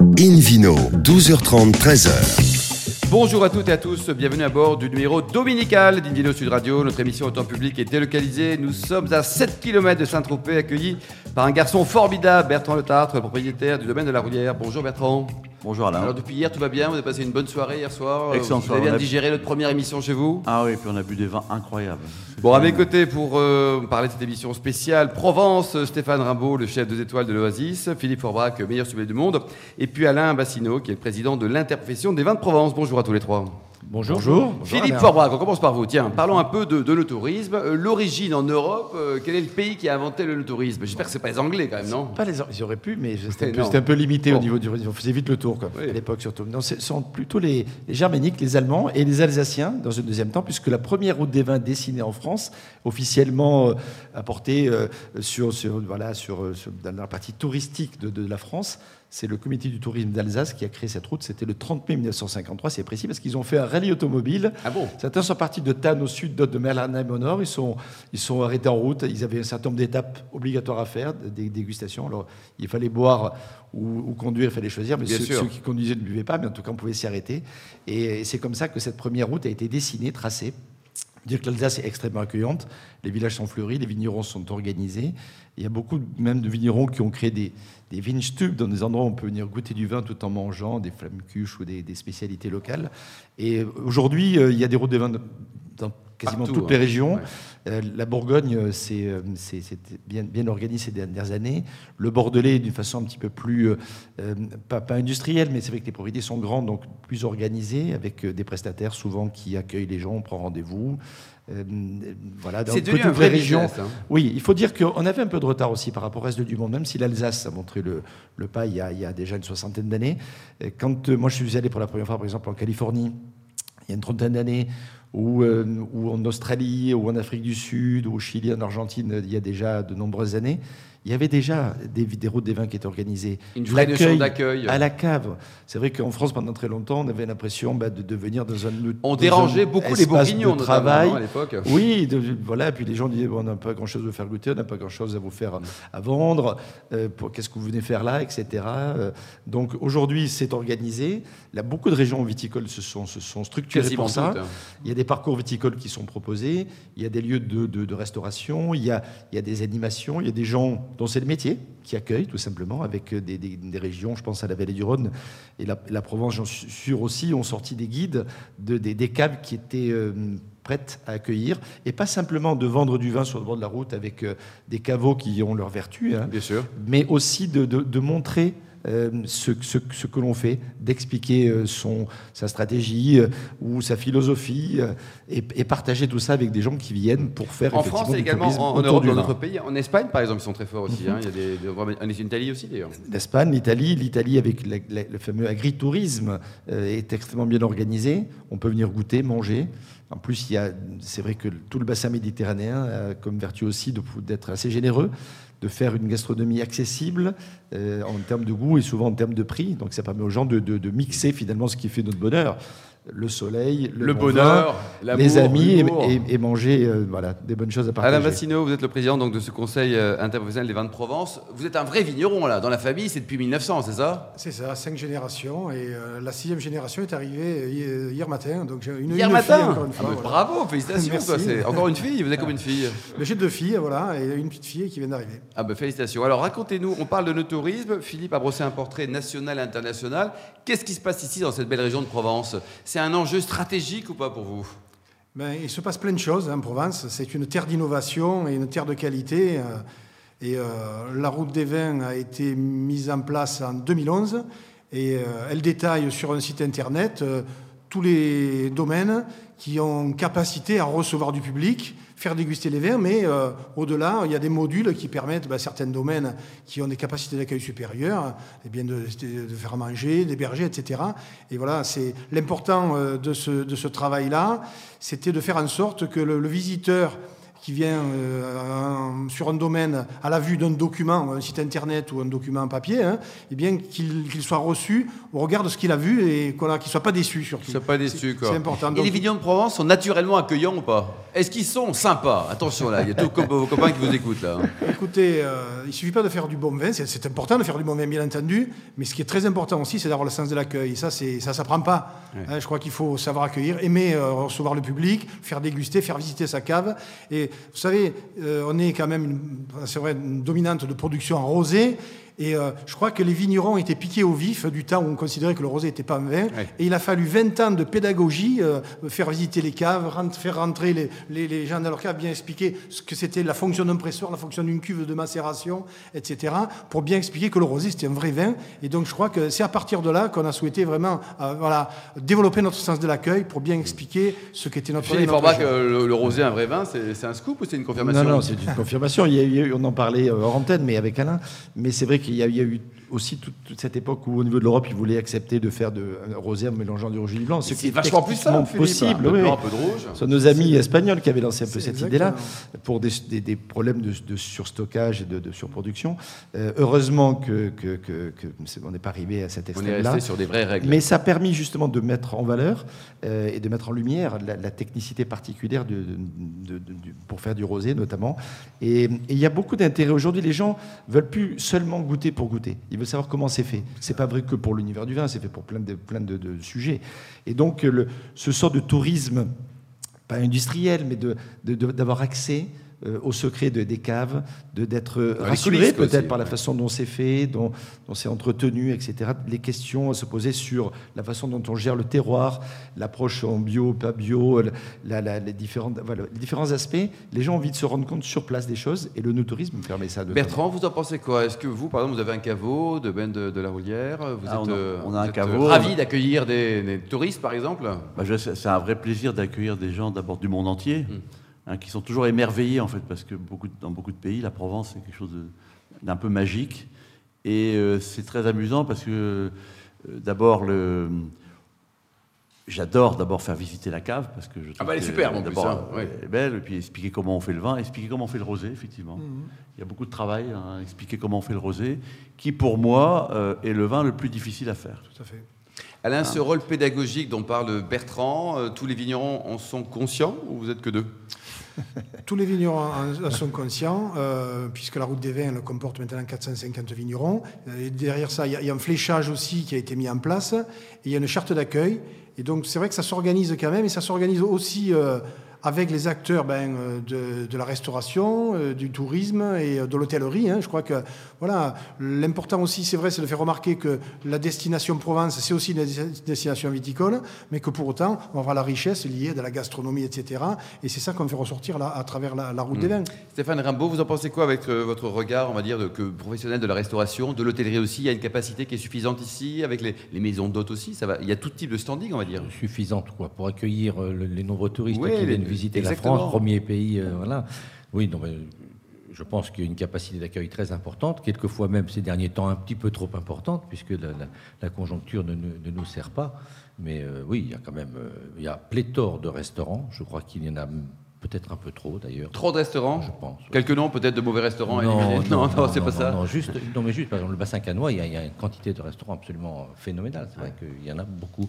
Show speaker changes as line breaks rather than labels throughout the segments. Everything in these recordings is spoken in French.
Invino, 12h30, 13h.
Bonjour à toutes et à tous, bienvenue à bord du numéro dominical d'Invino Sud Radio. Notre émission au temps public est délocalisée. Nous sommes à 7 km de Saint-Tropez, accueillis par un garçon formidable, Bertrand Le Tartre, propriétaire du domaine de la Roulière. Bonjour Bertrand.
Bonjour Alain.
Alors depuis hier, tout va bien Vous avez passé une bonne soirée hier soir
Excellent
Vous avez bien digéré notre première émission chez vous
Ah oui, puis on a bu des vins incroyables.
Bon, à mes côtés, pour euh, parler de cette émission spéciale Provence, Stéphane Rimbaud, le chef deux étoiles de l'Oasis, Philippe Forbrac, meilleur sommelier du monde, et puis Alain Bassino, qui est le président de l'interprofession des vins de Provence. Bonjour à tous les trois.
Bonjour.
Philippe Forbrac, on commence par vous. Tiens, parlons un peu de, de tourisme. Euh, L'origine en Europe, euh, quel est le pays qui a inventé le tourisme? J'espère que c'est pas les Anglais quand même, non?
Pas les, ils auraient pu, mais c'était un, un peu limité
Bon.
au niveau du. On faisait vite le tour, quoi,
Oui.
à l'époque surtout. Non, ce sont plutôt les, les Germaniques, les Allemands et les Alsaciens dans un deuxième temps, puisque la première route des vins dessinée en France, officiellement euh, apportée euh, sur, sur, voilà, sur, sur- dans la partie touristique de, de la France, c'est le comité du tourisme d'Alsace qui a créé cette route. C'était le 30 mai 1953, c'est précis, parce qu'ils ont fait un rallye automobile.
Ah bon?
Certains sont partis de Tannes au sud, d'autres de Merlheim au nord. Ils sont, ils sont arrêtés en route. Ils avaient un certain nombre d'étapes obligatoires à faire, des dégustations. Alors, il fallait boire ou, ou conduire, il fallait choisir. Mais ceux qui conduisaient ne buvaient pas, mais en tout cas, on pouvait s'y arrêter. Et c'est comme ça que cette première route a été dessinée, tracée. Dire que l'Alsace est extrêmement accueillante, les villages sont fleuris, les vignerons sont organisés. Il y a beaucoup même de vignerons qui ont créé des, des Weinstubes, dans des endroits où on peut venir goûter du vin tout en mangeant, des flammekuches ou des, des spécialités locales. Et aujourd'hui, euh, il y a des routes de vin dans quasiment
Partout,
toutes les
hein.
régions.
Ouais.
Euh, la Bourgogne, euh, euh, c'est bien, bien organisé ces dernières années. Le Bordelais, d'une façon un petit peu plus, euh, euh, pas, pas industrielle, mais c'est vrai que les propriétés sont grandes, donc plus organisées, avec euh, des prestataires souvent qui accueillent les gens, on prend rendez-vous. Euh, voilà, dans
C'est devenu
toutes
un vrai
les régions.
hein.
Oui, il faut dire qu'on avait un peu de retard aussi par rapport au reste du monde, même si l'Alsace a montré le, le pas il y, a, déjà une soixantaine d'années. Quand euh, moi je suis allé pour la première fois, par exemple, en Californie, il y a une trentaine d'années, ou, euh, ou en Australie, ou en Afrique du Sud, ou au Chili, en Argentine, il y a déjà de nombreuses années, il y avait déjà des, des routes des vins qui étaient organisées.
Une vraie notion d'accueil.
À la cave. C'est vrai qu'en France, pendant très longtemps, on avait l'impression bah, de devenir dans un.
On
dans
dérangeait
un
beaucoup les bourguignons,
de travail.
non, à l'époque.
Oui, de- voilà. Puis les gens disaient bon, on n'a pas grand-chose à vous faire goûter, on n'a pas grand-chose à vous faire à vendre. euh, Qu'est-ce que vous venez faire là, etc. Euh, donc aujourd'hui, c'est organisé. Là, beaucoup de régions viticoles se sont, se sont structurées
Quasiment
pour ça.
hein.
Il y a des parcours viticoles qui sont proposés. Il y a des lieux de, de- de restauration. Il y, a, il y a des animations. Il y a des gens dont c'est le métier qui accueillent tout simplement avec euh, des, des- des régions. Je pense à la vallée du Rhône et la, la Provence, j'en suis sûr aussi, ont sorti des guides de, des, des caves qui étaient euh, prêtes à accueillir et pas simplement de vendre du vin sur le bord de la route avec euh, des caveaux qui ont leur vertu, hein,
Bien sûr.
mais aussi de, de- de montrer ce, ce- ce que l'on fait, d'expliquer euh, son, sa stratégie euh, ou sa philosophie euh, et, et partager tout ça avec des gens qui viennent pour faire
En France et également en, Europe, dans d'autres pays. En Espagne, par exemple, ils sont très forts aussi. hein. Il y a des, des- en Italie aussi, d'ailleurs.
l'Espagne, l'Italie. L'Italie, avec la- la- le fameux agritourisme, euh, est extrêmement bien organisé. On peut venir goûter, manger. En plus, il y a, c'est vrai que tout le bassin méditerranéen a comme vertu aussi de- d'être assez généreux, de faire une gastronomie accessible euh, en termes de goût et souvent en termes de prix. Donc, ça permet aux gens de, de- de mixer finalement ce qui fait notre bonheur. Le soleil, le,
Le
bon
bonheur,
vin,
l'amour,
les amis et,
l'humour.
et- et manger euh, voilà, des bonnes choses à partager.
Alain Bassino, vous êtes le président donc, de ce conseil euh, interprofessionnel des vins de Provence. Vous êtes un vrai vigneron, là. Dans la famille, c'est depuis 1900, c'est ça?
C'est ça, cinq générations. Et euh, la sixième génération est arrivée hier, hier matin. Donc j'ai une,
Hier
une
matin?
fille, encore une
Ah,
fois. voilà.
Bravo, félicitations.
Merci.
toi, c'est Encore une fille Vous êtes comme une fille
J'ai deux filles, voilà, et une petite fille qui vient d'arriver.
Ah ben félicitations. Alors racontez-nous, on parle de notre tourisme. Philippe a brossé un portrait national et international. Qu'est-ce qui se passe ici dans cette belle région de Provence? C'est un enjeu stratégique ou pas pour vous?
Ben, il se passe plein de choses hein, en Provence. C'est une terre d'innovation et une terre de qualité. euh, Et euh, la route des vins a été mise en place en 2011 et euh, elle détaille sur un site internet tous les domaines qui ont capacité à recevoir du public, faire déguster les vins, mais euh, au-delà, il y a des modules qui permettent, ben, certains domaines qui ont des capacités d'accueil supérieures, eh bien de, de faire manger, d'héberger, etc. Et voilà, c'est l'important euh, de ce, de ce travail-là, c'était de faire en sorte que le, le visiteur qui vient euh, sur un domaine à la vue d'un document, un site internet ou un document en papier, hein, eh bien qu'il soit reçu au regard de ce qu'il a vu et qu'il ne soit pas déçu surtout.
Qu'il ne soit pas déçu, quoi.
C'est important.
Et les vignerons de Provence sont naturellement accueillants ou pas? Est-ce qu'ils sont sympas? Attention là, il y a tous vos copains qui vous écoutent là.
Écoutez, euh, il ne suffit pas de faire du bon vin, c'est important de faire du bon vin bien entendu, mais ce qui est très important aussi, c'est d'avoir le sens de l'accueil. Ça, ça ne s'apprend pas. Hein, je crois qu'il faut savoir accueillir, aimer euh, recevoir le public, faire déguster, faire visiter sa cave. Et vous savez, euh, on est quand même, une dominante de production en rosé. Et euh, je crois que les vignerons étaient piqués au vif du temps où on considérait que le rosé n'était pas un vin. Et il a fallu 20 ans de pédagogie, euh, faire visiter les caves, faire rentrer les, les, gens dans leur cave, bien expliquer ce que c'était la fonction d'un presseur, la fonction d'une cuve de macération, etc., pour bien expliquer que le rosé c'était un vrai vin. Et donc je crois que c'est à partir de là qu'on a souhaité vraiment euh, voilà, développer notre sens de l'accueil pour bien expliquer ce qu'était notre
vin. Il que le, rosé un vrai vin, c'est un scoop ou c'est une confirmation?
Non, non, c'est une confirmation. Il y a eu, on en parlait hors antenne, mais avec Alain. Mais c'est vrai que il y, a, eu aussi toute, cette époque où, au niveau de l'Europe, ils voulaient accepter de faire de un rosé en mélangeant du rouge et du blanc.
C'est vachement plus simple,
possible.
Un peu, blanc, un peu de rouge.
Ce sont nos amis espagnols qui avaient lancé un peu cette idée-là pour des, des, problèmes de, de, surstockage et de, surproduction. Euh, heureusement que, que, que, on n'est pas arrivé à cet extrême-là.
On est resté sur des vraies règles.
Mais ça a permis justement de mettre en valeur euh, et de mettre en lumière la, technicité particulière de, pour faire du rosé notamment. Et il y a beaucoup d'intérêt aujourd'hui. Les gens veulent plus seulement goûter pour goûter. Ils veulent savoir comment c'est fait. C'est pas vrai que pour l'univers du vin, c'est fait pour plein de, sujets. Et donc, ce sort de tourisme, pas industriel, mais d'avoir accès euh, au secret de, des caves, d'être rassuré peut-être par la façon dont c'est fait, dont, dont c'est entretenu, etc. Les questions à se poser sur la façon dont on gère le terroir, l'approche en bio, pas bio, les, différents, les différents aspects. Les gens ont envie de se rendre compte sur place des choses et le no-tourisme permet ça. De
Bertrand, vous en pensez quoi? Est-ce que vous, par exemple, vous avez un caveau de Ben de, la Roulière? Vous
ah,
êtes,
on a, un caveau.
ravi d'accueillir des, touristes, par exemple?
Bah, C'est un vrai plaisir d'accueillir des gens d'abord du monde entier. Hum. Hein, qui sont toujours émerveillés, en fait, parce que beaucoup, dans beaucoup de pays, la Provence, c'est quelque chose d'un peu magique. Et euh, c'est très amusant parce que, euh, d'abord, le. J'adore d'abord faire visiter la cave parce que je trouve
ah bah elle est superbe en plus, hein,
elle est belle et puis expliquer comment on fait le vin, expliquer comment on fait le rosé effectivement. Mhm. Il y a beaucoup de travail, hein, expliquer comment on fait le rosé, qui pour moi euh, est le vin le plus difficile à faire.
Tout à fait.
Alain, ce rôle pédagogique dont parle Bertrand, tous les vignerons en sont conscients ou vous êtes que deux?
Tous les vignerons en sont conscients, euh, puisque la route des vins elle comporte maintenant 450 vignerons. Et derrière ça, il y, a un fléchage aussi qui a été mis en place, il y a une charte d'accueil. Et donc c'est vrai que ça s'organise quand même, et ça s'organise aussi euh, avec les acteurs ben, euh, de, la restauration, euh, du tourisme et euh, de l'hôtellerie. Hein. Je crois que voilà, l'important aussi, c'est vrai, c'est de faire remarquer que la destination Provence, c'est aussi une destination viticole, mais que pour autant, on aura la richesse liée de la gastronomie, etc. Et c'est ça qu'on fait ressortir là, à travers la, route des mmh. vins.
Stéphane Rimbaud, vous en pensez quoi avec votre regard, on va dire, de, que professionnel de la restauration, de l'hôtellerie aussi Il y a une capacité qui est suffisante ici, avec les, maisons d'hôtes aussi ça va, Il y a tout type de standing, on va dire.
Suffisante, quoi, pour accueillir les nombreux touristes qui viennent visiter la France, premier pays. Euh, voilà. Oui, non, je pense qu'il y a une capacité d'accueil très importante, quelquefois même ces derniers temps un petit peu trop importante, puisque la, conjoncture ne, nous sert pas. Mais euh, oui, il y a quand même euh, il y a pléthore de restaurants. Je crois qu'il y en a peut-être un peu trop d'ailleurs.
Trop de restaurants
Je pense.
Quelques noms peut-être de mauvais restaurants
Non,
non, non, c'est pas ça.
Non, juste, non, mais juste, par exemple, le bassin canois, il y, a, il y a une quantité de restaurants absolument phénoménale. C'est vrai qu'il y en a beaucoup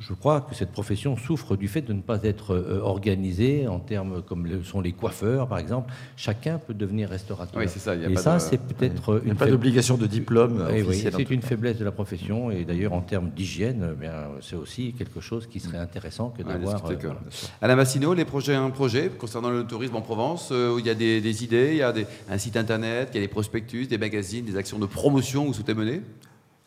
je crois que cette profession souffre du fait de ne pas être euh, organisée en termes comme le sont les coiffeurs, par exemple. Chacun peut devenir restaurateur.
Oui, c'est ça.
et ça, c'est peut-être
il n'y a pas d'obligation de diplôme.
Eh oui, c'est une faiblesse de la profession. Et d'ailleurs, en termes d'hygiène, eh c'est aussi quelque chose qui serait intéressant que d'avoir.
Euh, Alain Massino, les projets, un projet concernant le tourisme en Provence, euh, où il y a des, idées, il y a un site internet, il y a des prospectus, des magazines, des actions de promotion où vous souhaitez mener?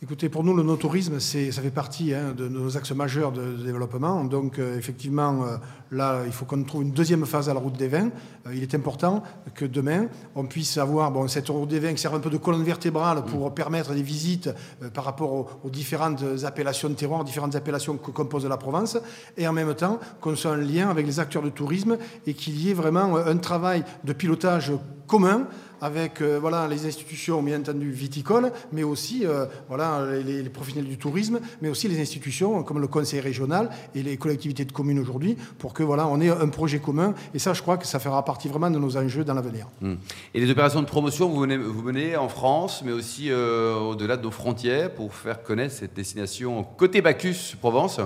Écoutez, pour nous, le no-tourisme, ça fait partie hein, de nos axes majeurs de, développement. Donc, euh, effectivement, euh, là, il faut qu'on trouve une deuxième phase à la route des vins. Euh, il est important que demain, on puisse avoir bon, cette route des vins qui sert un peu de colonne vertébrale pour permettre des visites par rapport aux, différentes appellations de terroir, différentes appellations que compose la Provence, et en même temps qu'on soit en lien avec les acteurs de tourisme et qu'il y ait vraiment un travail de pilotage commun avec euh, voilà, les institutions, bien entendu, viticoles, mais aussi euh, voilà, les, professionnels du tourisme, mais aussi les institutions comme le conseil régional et les collectivités de communes aujourd'hui, pour que voilà, on ait un projet commun. Et ça, je crois que ça fera partie vraiment de nos enjeux dans l'avenir.
Hum. Et les opérations de promotion, vous menez, vous menez en France, mais aussi euh, au-delà de nos frontières, pour faire connaître cette destination côté Bacchus, Provence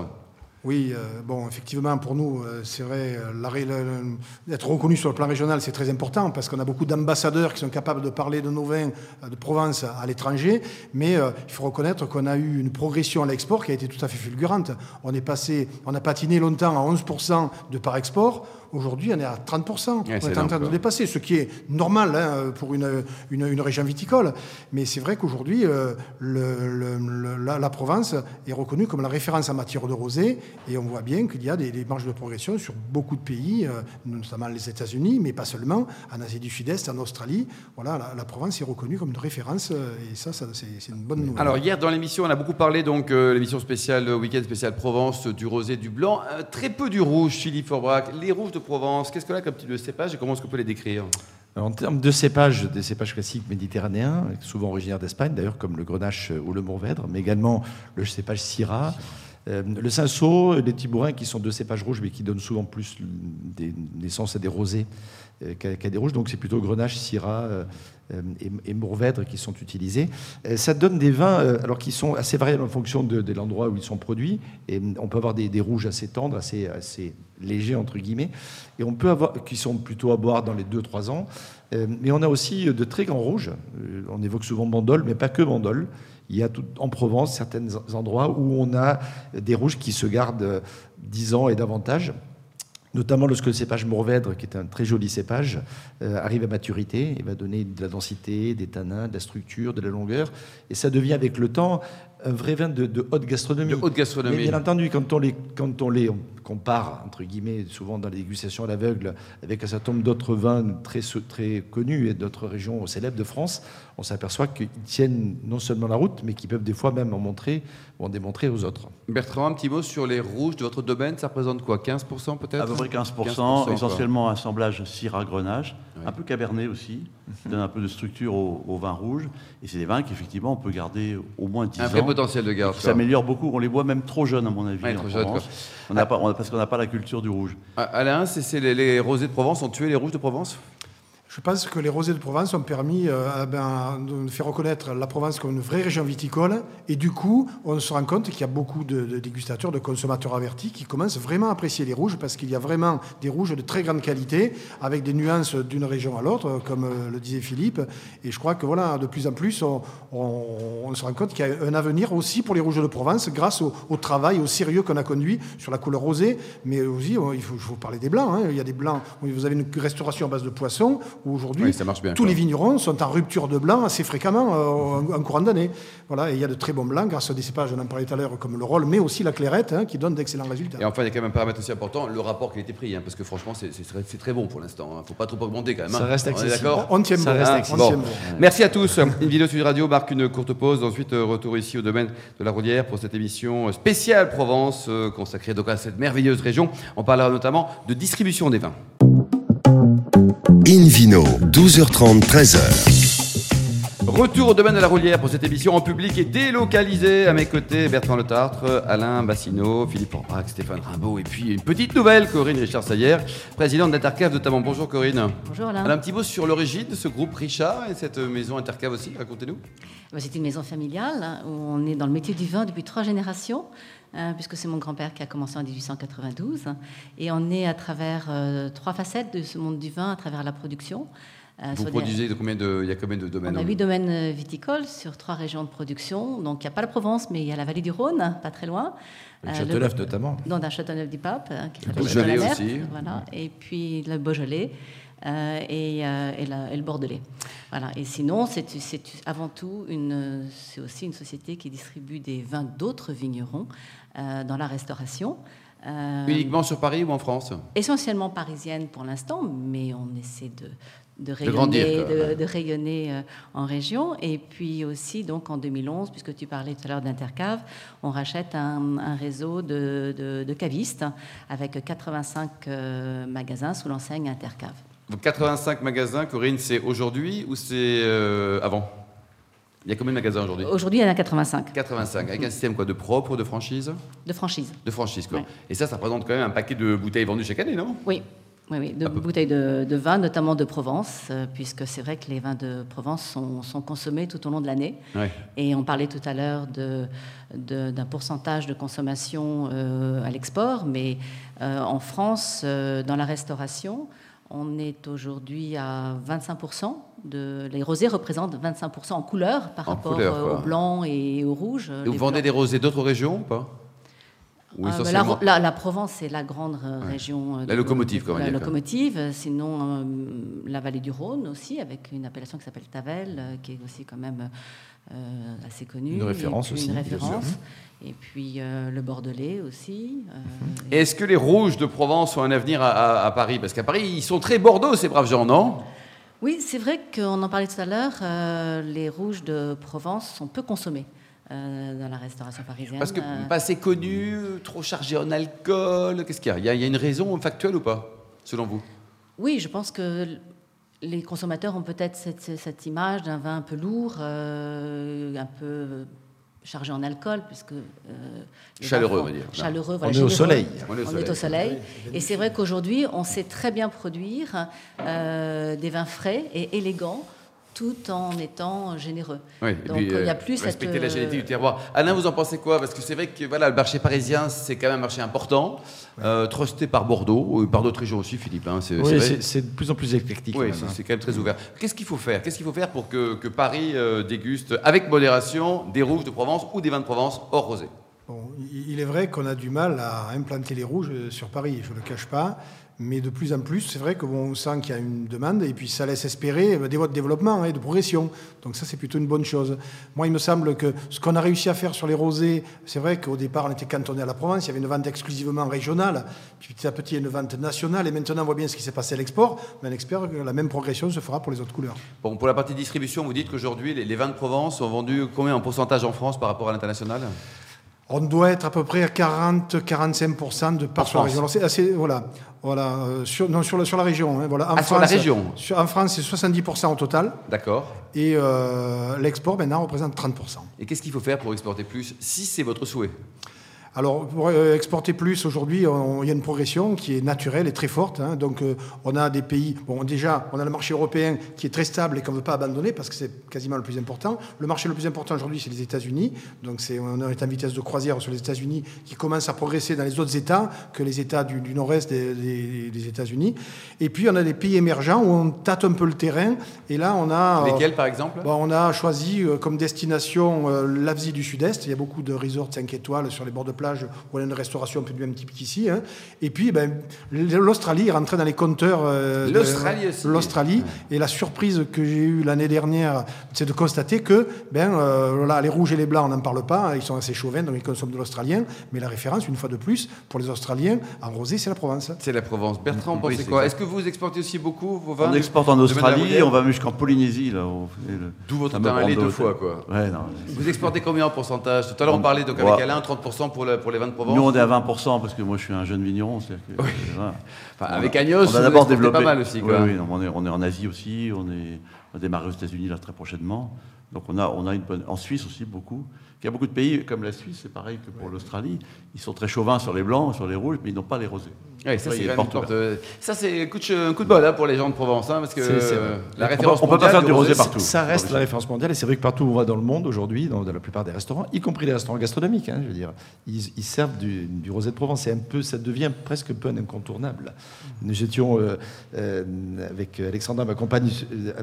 oui, euh, bon, effectivement, pour nous, euh, c'est vrai, euh, d'être reconnu sur le plan régional, c'est très important parce qu'on a beaucoup d'ambassadeurs qui sont capables de parler de nos vins de Provence à l'étranger, mais il faut reconnaître qu'on a eu une progression à l'export qui a été tout à fait fulgurante. On est passé, on a patiné longtemps à 11% de par export. Aujourd'hui, on est à 30%. on est en train de dépasser, ce qui est normal hein, pour une, une, région viticole. Mais c'est vrai qu'aujourd'hui, euh, la, la, Provence est reconnue comme la référence en matière de rosé. Et on voit bien qu'il y a des, marges de progression sur beaucoup de pays, euh, notamment les États-Unis, mais pas seulement, en Asie du Sud-Est, en Australie. Voilà, la, Provence est reconnue comme une référence. Euh, et ça, ça c'est une bonne nouvelle.
Alors, hier, dans l'émission, on a beaucoup parlé, donc, l'émission spéciale, week-end spécial Provence, du rosé, du blanc. très peu du rouge, Philippe Forbrac. Les rouges de Provence, qu'est-ce que là comme type de cépage et comment est-ce qu'on peut les décrire
en termes de cépages, des cépages classiques méditerranéens, souvent originaires d'Espagne d'ailleurs, comme le grenache ou le mourvèdre, mais également le cépage syrah, le cinsault, les tibourins, qui sont deux cépages rouges, mais qui donnent souvent plus des naissance à des rosés euh, qu'à des rouges. Donc c'est plutôt grenache, syrah euh, et, mourvèdre qui sont utilisés. Ça donne des vins alors qui sont assez variables en fonction de, l'endroit où ils sont produits. Et on peut avoir des, rouges assez tendres, assez, assez légers entre guillemets, et on peut avoir qui sont plutôt à boire dans les 2-3 ans. Euh, mais on a aussi de très grands rouges. Euh, on évoque souvent Bandol, mais pas que Bandol. Il y a tout, en Provence certains endroits où on a des rouges qui se gardent 10 ans et davantage notamment lorsque le cépage Mourvèdre, qui est un très joli cépage, euh, arrive à maturité et va donner de la densité, des tanins, de la structure, de la longueur. Et ça devient avec le temps un vrai vin de, haute gastronomie.
De haute gastronomie.
Mais bien entendu, quand on les, quand on les compare, entre guillemets, souvent dans les dégustations à l'aveugle, avec un certain nombre d'autres vins très, très connus et d'autres régions célèbres de France, on s'aperçoit qu'ils tiennent non seulement la route, mais qu'ils peuvent des fois même en montrer ou en démontrer aux autres.
Bertrand, un petit mot sur les rouges de votre domaine, ça représente quoi 15% peut-être
À peu près 15%, essentiellement assemblage Syrah-Grenache, un peu Cabernet aussi, qui donne un peu de structure au, vin rouge. Et c'est des vins qu'effectivement on peut garder au moins 10 ans.
Un vrai potentiel de garde.
Ça s'améliore beaucoup, on les boit même trop jeunes à mon avis. trop on pas, parce qu'on n'a pas la culture du rouge.
Ah, Alain, c'est les, les rosés de Provence ont tué les rouges de Provence?
Je pense que les rosés de Provence ont permis euh, ben, de faire reconnaître la Provence comme une vraie région viticole. Et du coup, on se rend compte qu'il y a beaucoup de, dégustateurs, de consommateurs avertis qui commencent vraiment à apprécier les rouges parce qu'il y a vraiment des rouges de très grande qualité avec des nuances d'une région à l'autre, comme euh, le disait Philippe. Et je crois que voilà, de plus en plus, on, se rend compte qu'il y a un avenir aussi pour les rouges de Provence grâce au, travail, au sérieux qu'on a conduit sur la couleur rosée. Mais aussi, il faut, faut parler des blancs. Hein. Il y a des blancs. Vous avez une restauration à base de aujourd'hui, tous les vignerons sont en rupture de blanc assez fréquemment euh, en courant d'année. Voilà, et il y a de très bons blancs grâce à des cépages, on en parlait tout à l'heure, comme le rôle, mais aussi la clairette, hein, qui donne d'excellents résultats.
Et enfin, il y a quand même un paramètre aussi important, le rapport qui a été pris, hein, parce que franchement, c'est très bon pour l'instant. Il hein. ne faut pas trop augmenter quand même. Ça
reste accessible.
On, tient bon. Reste bon.
Merci à tous. Une vidéo sur Radio marque une courte pause. Ensuite, euh, retour ici au domaine de la Roulière pour cette émission spéciale Provence, euh, consacrée donc à cette merveilleuse région. On parlera notamment de distribution des vins.
Invino, 12h30, 13h.
Retour au domaine de la Roulière pour cette émission en public et délocalisée. À mes côtés, Bertrand Letartre, Alain Bassino, Philippe Orbrac, Stéphane Rimbaud et puis une petite nouvelle, Corinne Richard-Sayer, présidente d'Intercave notamment. Bonjour Corinne.
Bonjour Alain.
un petit mot sur l'origine de ce groupe Richard et cette maison Intercave aussi, racontez-nous.
Bah, c'est une maison familiale hein, où on est dans le métier du vin depuis trois générations. Hein, puisque c'est mon grand-père qui a commencé en 1892. Et on est à travers euh, trois facettes de ce monde du vin, à travers la production.
Euh, Vous produisez de combien de, il y a combien de domaines
On a huit domaines euh, viticoles sur trois régions de production. Donc il n'y a pas la Provence, mais il y a la vallée du Rhône, pas très loin.
Le Châteauneuf notamment.
Dans un Châteauneuf-du-Pape,
hein, qui s'appelle Beaujolais aussi.
Voilà. Et puis le Beaujolais. Euh, et, euh, et, le Bordelais. Voilà. Et sinon, c'est avant tout une, c'est aussi une société qui distribue des vins d'autres vignerons euh, dans la restauration.
Uniquement sur Paris ou en France?
Essentiellement parisienne pour l'instant, mais on essaie de, de rayonner, de, rayonner en région. Et puis aussi, donc en 2011, puisque tu parlais tout à l'heure d'Intercave, on rachète un, réseau de, de, cavistes avec 85 magasins sous l'enseigne Intercave.
85 magasins, Corinne, c'est aujourd'hui ou c'est avant? Il y a combien de magasins aujourd'hui?
Aujourd'hui, il y en a 85.
85, avec un système quoi, de propre de franchise?
De franchise.
De franchise, quoi. Et ça, ça représente quand même un paquet de bouteilles vendues chaque année, non?
Oui. Oui, oui, de bouteilles de, vin, notamment de Provence, euh, puisque c'est vrai que les vins de Provence sont, consommés tout au long de l'année. Et on parlait tout à l'heure d'un de, pourcentage de consommation euh, à l'export, mais euh, en France, dans la restauration, on est aujourd'hui à 25%. De, les rosés représentent 25% en couleur par rapport au blanc et au rouge.
vous vendez des rosés d'autres régions ou pas
ah, la, Provence, c'est la grande euh, région.
Euh, la locomotive,
comme La locomotive, sinon euh, la vallée du Rhône aussi, avec une appellation qui s'appelle Tavel, qui est aussi quand même assez connue.
Une référence aussi.
Une référence. Et puis le Bordelais aussi.
Est-ce que les rouges de Provence ont un avenir à, Paris? Parce qu'à Paris, ils sont très Bordeaux, ces braves gens, non?
Oui, c'est vrai qu'on en parlait tout à l'heure, les rouges de Provence sont peu consommés. Euh, dans la restauration parisienne.
Parce que pas assez connu, trop chargé en alcool, qu'est-ce qu'il y a il y a, une raison factuelle ou pas, selon vous?
Oui, je pense que les consommateurs ont peut-être cette, image d'un vin un peu lourd, euh, un peu chargé en alcool, puisque... Euh,
chaleureux, on va dire.
Chaleureux,
on, est au soleil.
on est au soleil. Et c'est vrai qu'aujourd'hui, on sait très bien produire des vins frais et élégants tout en étant généreux.
Oui, Donc il y a euh, plus respecter la génétique du terroir. Alain, vous en pensez quoi? Parce que c'est vrai que voilà, le marché parisien, c'est quand même un marché important, euh, trusté par Bordeaux, par d'autres régions aussi, Philippe. Hein,
c'est, c'est, de plus en plus éclectique.
Oui, c'est, hein. quand même très ouvert. Qu'est-ce qu'il faut faire? Qu'est-ce qu'il faut faire pour que, que Paris euh, déguste avec modération des rouges de Provence ou des vins de Provence hors rosé?
Bon, il est vrai qu'on a du mal à implanter les rouges sur Paris, je ne le cache pas. Mais de plus en plus, c'est vrai qu'on sent qu'il y a une demande et puis ça laisse espérer des voies de développement et de progression. Donc ça, c'est plutôt une bonne chose. Moi, il me semble que ce qu'on a réussi à faire sur les rosés, c'est vrai qu'au départ, on était cantonné à la Provence, il y avait une vente exclusivement régionale, puis petit à petit, une vente nationale, et maintenant, on voit bien ce qui s'est passé à l'export, mais on espère que la même progression se fera pour les autres couleurs.
Bon, pour la partie distribution, vous dites qu'aujourd'hui, les, vins de Provence sont vendus combien en pourcentage en France par rapport à l'international?
On doit être à peu près à 40-45% de part sur la région. voilà, voilà euh, sur, non, sur, la, sur la région. Hein, voilà.
En ah, France, sur la région
En France, c'est 70% au total.
D'accord.
Et euh, l'export, maintenant, représente 30%.
Et qu'est-ce qu'il faut faire pour exporter plus, si c'est votre souhait?
Alors, pour euh, exporter plus, aujourd'hui, il y a une progression qui est naturelle et très forte. Hein. Donc, euh, on a des pays. Bon, déjà, on a le marché européen qui est très stable et qu'on ne veut pas abandonner parce que c'est quasiment le plus important. Le marché le plus important aujourd'hui, c'est les États-Unis. Donc, c'est, on est en vitesse de croisière sur les États-Unis qui commence à progresser dans les autres États que les États du, nord-est des, États-Unis. Et puis, on a des pays émergents où on tâte un peu le terrain. Et là, on a.
Lesquels, par exemple?
bon, On a choisi comme destination l'Asie du Sud-Est. Il y a beaucoup de resorts 5 étoiles sur les bords de plage ou une restauration un peu du même type qu'ici. Hein. Et puis, ben, l'Australie est rentrée dans les compteurs.
Euh, L'Australie aussi.
L'Australie. Et la surprise que j'ai eue l'année dernière, c'est de constater que ben, euh, là, les rouges et les blancs, on n'en parle pas. Hein. Ils sont assez chauvins, donc ils consomment de l'australien. Mais la référence, une fois de plus, pour les Australiens, en rosé, c'est la Provence.
C'est la Provence. Bertrand, oui, pensez quoi Est-ce que vous exportez aussi beaucoup vos vins
On exporte en Australie, on va jusqu'en Polynésie. Là,
D'où votre terrain deux fois. Quoi. Ouais, non, vous exportez combien en pourcentage? Tout à l'heure, on, parlait donc, avec Alain, 30% pour, pour les vins de Provence.
Nous, on est à 20% parce que moi, je suis un jeune vigneron.
avec Agnos, on a d'abord développé pas mal aussi.
Oui, oui on, est, on, est, en Asie aussi. On, est, on va démarrer aux États-Unis là très prochainement. Donc on a, on a une bonne, en Suisse aussi beaucoup. Il y a beaucoup de pays comme la Suisse, c'est pareil que pour l'Australie. Ils sont très chauvins sur les blancs, sur les rouges, mais ils n'ont pas les rosés.
Oui, ça, c'est un coup de bol hein, pour les gens de Provence, hein, parce que la référence on, peut pas faire du rosé partout.
Ça reste la référence mondiale, et c'est vrai que partout où on va dans le monde aujourd'hui, dans, la plupart des restaurants, y compris les restaurants gastronomiques, hein, je veux dire, ils, servent du, rosé de Provence. un peu, ça devient presque un peu un incontournable. Nous étions euh, euh, avec Alexandra, ma compagne, euh,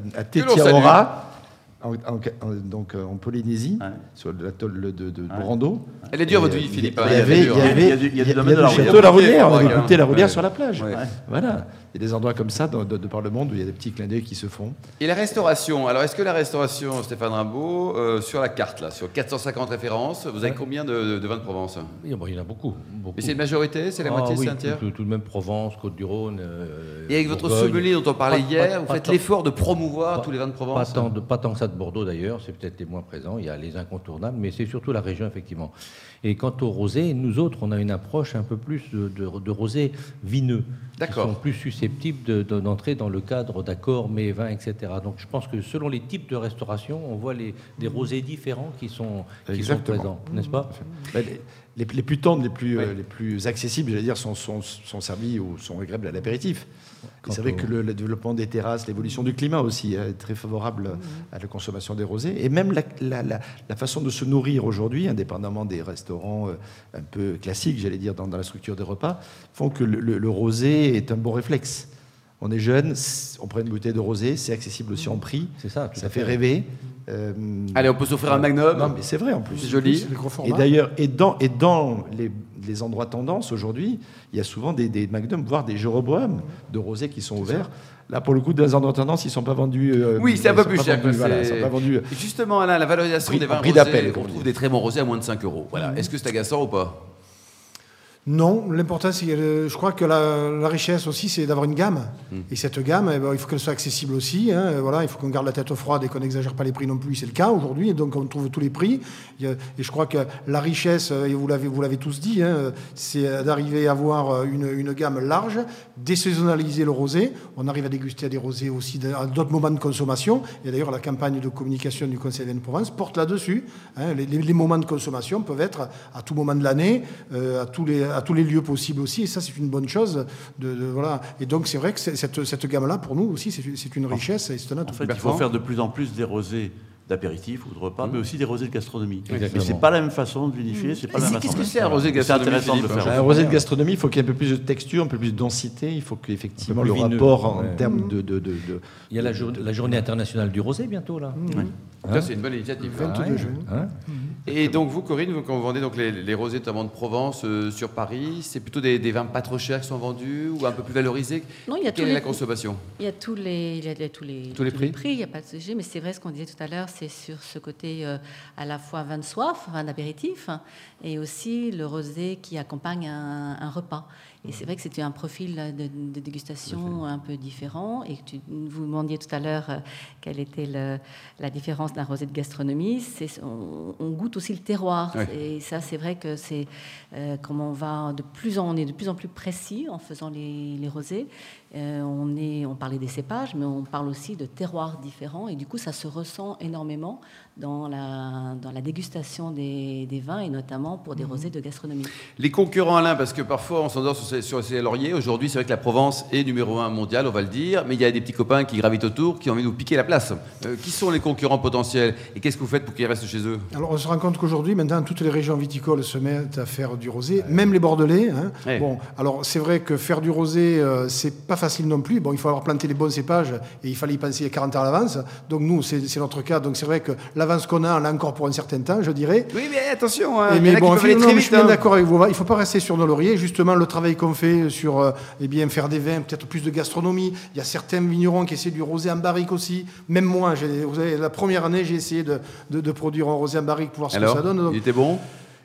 à Tetiaora donc en Polynésie, sur l'atoll de, de Brando.
Elle est dure votre vie, Philippe.
Il y avait, il y avait, il y a le château de la Roulière, on avait goûté la Roulière sur la plage. Voilà. Il y a des endroits comme ça de, par le monde où il y a des petits clins d'œil qui se font.
Et la restauration Alors, est-ce que la restauration, Stéphane Rimbaud, euh, sur la carte, là, sur 450 références, vous avez combien de, vins de Provence?
Il y en a beaucoup.
Mais c'est une majorité C'est la ah moitié C'est un tiers?
tout, tout, de même Provence, Côte-du-Rhône. Euh,
Et avec votre sommelier dont on parlait hier, vous faites l'effort de promouvoir tous les vins de Provence?
pas tant, pas tant que ça de Bordeaux d'ailleurs, c'est peut-être les moins présents. Il y a les incontournables, mais c'est surtout la région, effectivement. Et quant au rosé, nous autres, on a une approche un peu plus de, de, rosé vineux. D'accord. Qui sont plus susceptibles d'entrer dans le cadre d'accords, mets, vins, etc. Donc je pense que selon les types de restauration, on voit les, des rosés différents qui sont, qui sont présents, n'est-ce pas?
Ben, les, les, plus tendres, les plus, euh, les plus accessibles, j'allais dire, sont, sont, sont, servis ou sont agréables à l'apéritif. Vous savez que le, développement des terrasses, l'évolution du climat aussi est très favorable à la consommation des rosés. Et même la, la, façon de se nourrir aujourd'hui, indépendamment des restaurants euh, un peu classiques, j'allais dire, dans, la structure des repas, font que le rosé est un bon réflexe on est jeune, on prend une bouteille de rosé, c'est accessible aussi en prix. C'est ça. Ça fait, rêver.
Euh, Allez, on peut s'offrir un magnum.
Non, mais c'est vrai en plus.
C'est joli.
Et d'ailleurs, et dans, et dans les, endroits tendance aujourd'hui, il y a souvent des, des magnums, voire des Jéroboam de rosé qui sont ouverts. Là, pour le coup, dans les endroits tendance, ils ne sont pas vendus.
Euh, oui, c'est un peu plus cher. pas vendus, justement, Alain, la valorisation des vins rosés, on trouve des très bons rosés à moins de 5 euros. Voilà. Est-ce que c'est agaçant ou pas?
Non, l'important, c'est je crois que la, richesse aussi, c'est d'avoir une gamme. Hmm. Et cette gamme, eh ben, il faut qu'elle soit accessible aussi. Hein. voilà, il faut qu'on garde la tête froide et qu'on n'exagère pas les prix non plus. C'est le cas aujourd'hui. Et donc, on trouve tous les prix. Et je crois que la richesse, et vous l'avez, vous l'avez tous dit, hein, c'est d'arriver à avoir une, une, gamme large, désaisonnaliser le rosé. On arrive à déguster des rosés aussi à d'autres moments de consommation. Et d'ailleurs, la campagne de communication du Conseil de Provence porte là-dessus. Hein. Les, moments de consommation peuvent être à tout moment de l'année, euh, à tous les à tous les lieux possibles aussi, et ça c'est une bonne chose. De, voilà. Et donc c'est vrai que cette, cette gamme-là, pour nous aussi, c'est une richesse et c'est un
En fait, il faut faire de plus en plus des rosés d'apéritif ou de repas, mais aussi des rosés de gastronomie. Mais c'est pas la même façon de vinifier, c'est pas la même
Qu'est-ce que c'est un rosé de gastronomie
intéressant de le faire.
Un rosé de gastronomie, il faut qu'il y ait un peu plus de texture, un peu plus de densité, il faut qu'effectivement le rapport en termes de, de, de,
Il y a la, la, journée internationale du rosé bientôt là.
Ça c'est une bonne initiative. 22 juin. Et donc vous, Corinne, vous, quand vous vendez donc les, rosés notamment de Provence euh, sur Paris, c'est plutôt des, vins pas trop chers qui sont vendus ou un peu plus valorisés?
Non, il y a
Quelle est la consommation?
Il y a tous les, il y a tous les,
tous les prix.
il n'y a pas de sujet, mais c'est vrai ce qu'on disait tout à l'heure, c'est sur ce côté euh, à la fois vin de soif, vin d'apéritif, et aussi le rosé qui accompagne un repas. Et c'est vrai que c'était un profil de, dégustation un peu différent. Et tu, vous demandiez tout à l'heure euh, quelle était la différence d'un rosé de gastronomie. On, on, goûte aussi le terroir. Et ça, c'est vrai que c'est euh, comme on va de plus en, on est de plus en plus précis en faisant les, les rosés. Euh, on, est, on parlait des cépages, mais on parle aussi de terroirs différents. Et du coup, ça se ressent énormément dans la, dans la dégustation des, des vins et notamment pour des mhm. rosés de gastronomie.
Les concurrents, Alain, parce que parfois on s'endort sur, sur ces lauriers. Aujourd'hui, c'est vrai que la Provence est numéro un mondial, on va le dire, mais il y a des petits copains qui gravitent autour, qui ont envie de nous piquer la place. Euh, qui sont les concurrents potentiels et qu'est-ce que vous faites pour qu'ils restent chez eux?
Alors, on se rend compte qu'aujourd'hui, maintenant, toutes les régions viticoles se mettent à faire du rosé, même les Bordelais. Hein. Bon, alors c'est vrai que faire du rosé, euh, c'est pas facile non plus. Bon, il faut avoir planté les bons cépages et il fallait y penser 40 ans à l'avance. Donc nous, c'est notre cas. Donc c'est vrai que l'avance qu'on a, on l'a encore pour un certain temps, je dirais.
Oui, mais attention. Hein,
mais bon, je suis bien hein. d'accord avec vous. Il ne faut pas rester sur nos lauriers. Justement, le travail qu'on fait sur euh, eh bien, faire des vins, peut-être plus de gastronomie. Il y a certains vignerons qui essaient du rosé en barrique aussi. Même moi, vous savez, la première année, j'ai essayé de, de, produire un rosé en barrique pour voir ce que ça donne.
il était bon?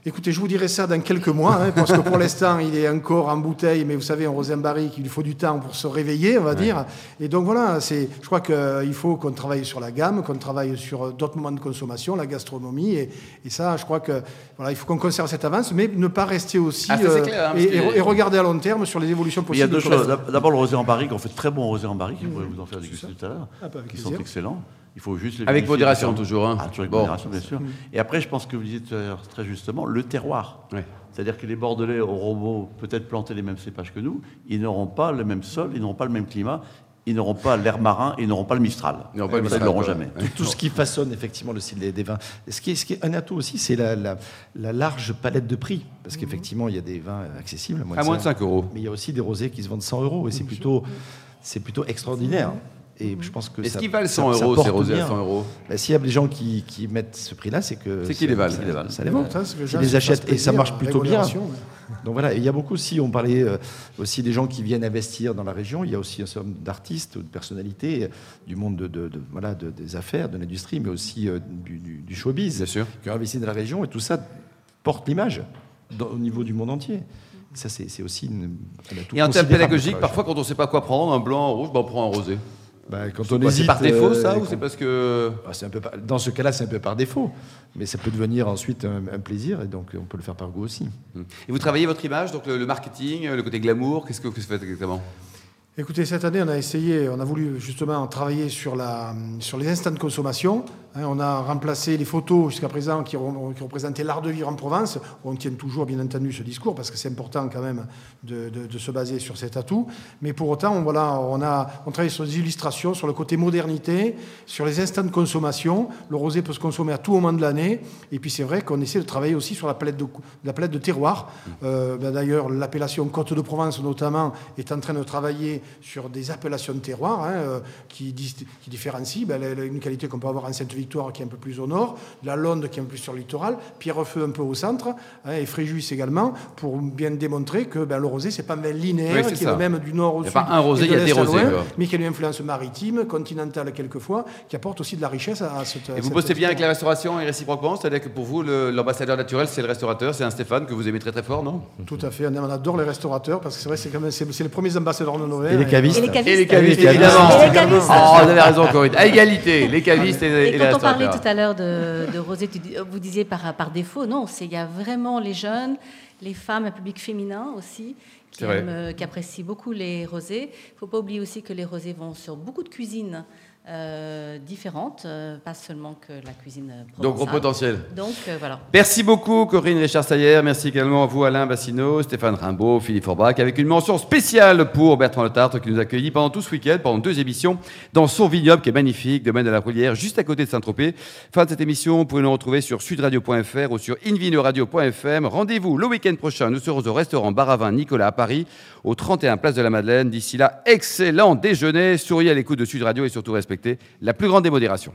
Écoutez, je vous dirai ça dans quelques mois, hein, parce que pour l'instant, il est encore en bouteille, mais vous savez, en rosé en barrique, il lui faut du temps pour se réveiller, on va dire. Et donc voilà, c'est, je crois qu'il faut qu'on travaille sur la gamme, qu'on travaille sur d'autres moments de consommation, la gastronomie, et, ça, je crois que voilà, il faut qu'on conserve cette avance, mais ne pas rester aussi
ah, euh, clair,
hein, et, regarder à long terme sur les évolutions possibles.
Il y a deux choses. D'abord, le rosé en barrique, on fait de très bons rosés en barrique, mmh. vous en faire déguster tout à l'heure, ah, bah, qui sont excellents.
Il faut juste les Avec modération toujours. Hein.
Ah, avec modération, bien sûr. Et après, je pense que vous disiez très justement, le terroir. C'est-à-dire que les Bordelais auront peut-être planté les mêmes cépages que nous, ils n'auront pas le même sol, ils n'auront pas le même climat, ils n'auront pas l'air marin, ils n'auront pas le Mistral. Ils n'auront pas le Mistral, ils l'auront jamais.
Tout, ce qui façonne effectivement le style des, vins. Ce qui, est, ce qui est un atout aussi, c'est la, large palette de prix. Parce qu'effectivement, il y a des vins accessibles
à moins, de, 5, euros.
Mais il y a aussi des rosés qui se vendent 100 euros. Et c'est plutôt, c'est plutôt extraordinaire.
Et je pense que Est-ce qu'ils valent 100 euros, ces rosés à 100 euros
ben, S'il y a des gens qui, qui mettent ce prix-là, c'est que.
C'est qu'ils les valent.
Ça, les vend. Ils les achètent et ça marche plutôt bien. Donc voilà, il y a beaucoup aussi, on parlait euh, aussi des gens qui viennent investir dans la région. Il y a aussi un certain nombre d'artistes, de personnalités euh, du monde de, voilà, des affaires, de l'industrie, mais aussi euh, du, du, showbiz qui ont investi dans la région. Et tout ça porte l'image au niveau du monde entier. Ça, c'est aussi une,
Et en termes pédagogiques, parfois, quand on ne sait pas quoi prendre, un blanc, un rouge, ben, on prend un rosé. Bah, quand on C'est par défaut, ça, ou c'est parce que...
Bah, un peu Dans ce cas-là, c'est un peu par défaut. Mais ça peut devenir ensuite un, plaisir, et donc on peut le faire par goût aussi.
Et vous travaillez votre image, donc le, le marketing, le côté glamour, qu'est-ce que vous faites exactement?
Écoutez, cette année, on a essayé, on a voulu justement travailler sur, la, sur les instants de consommation. Hein, on a remplacé les photos jusqu'à présent qui, représentaient l'art de vivre en Provence. On tient toujours, bien entendu, ce discours parce que c'est important quand même de, se baser sur cet atout. Mais pour autant, on, travaille sur des illustrations, sur le côté modernité, sur les instants de consommation. Le rosé peut se consommer à tout moment de l'année. Et puis c'est vrai qu'on essaie de travailler aussi sur la palette de, terroir. Euh, ben D'ailleurs, l'appellation Côte de Provence, notamment, est en train de travailler sur des appellations de terroir hein, euh, qui, différencient ben, une qualité qu'on peut avoir en Qui est un peu plus au nord, la Londe qui est un peu plus sur le littoral, Pierrefeu un peu au centre hein, et Fréjus également pour bien démontrer que ben, le rosé c'est pas un vin linéaire qui est le même du nord au sud.
Il n'y a pas un rosé, il y a des rosés.
mais qui a une influence maritime, continentale quelquefois, qui apporte aussi de la richesse à, cette.
Et vous bossez bien avec la restauration et réciproquement, c'est-à-dire que pour vous l'ambassadeur naturel c'est le restaurateur, c'est un Stéphane que vous aimez très très fort, non?
Tout à fait, on adore les restaurateurs parce que c'est vrai c'est c'est les premiers ambassadeurs de Noël.
Et les cavistes.
Et
les cavistes, évidemment. Oh, vous avez raison, Corinne. À égalité, les cavistes et,
et, quand on parlait tout à l'heure de, de Rosé, vous disiez par, par défaut, non, il y a vraiment les jeunes, les femmes, un public féminin aussi, qui, qui apprécient beaucoup les rosés. Il ne faut pas oublier aussi que les rosés vont sur beaucoup de cuisines. Euh, différentes, euh, pas seulement que la cuisine provençale.
Donc gros potentiel.
Donc euh, voilà.
Merci beaucoup Corinne Richard-Sayer, merci également à vous Alain Bassino, Stéphane Rimbaud, Philippe Forbach, avec une mention spéciale pour Bertrand Letartre qui nous a accueillis pendant tout ce week-end, pendant deux émissions, dans son vignoble qui est magnifique, domaine de la Bruyère, juste à côté de Saint-Tropez. Fin de cette émission, vous pouvez nous retrouver sur sudradio.fr ou sur invinoradio.fm. Rendez-vous le week-end prochain, nous serons au restaurant Baravin Nicolas à Paris, au 31 Place de la Madeleine. D'ici là, excellent déjeuner, souriez à l'écoute de Sud Radio et surtout respectez la plus grande démodération.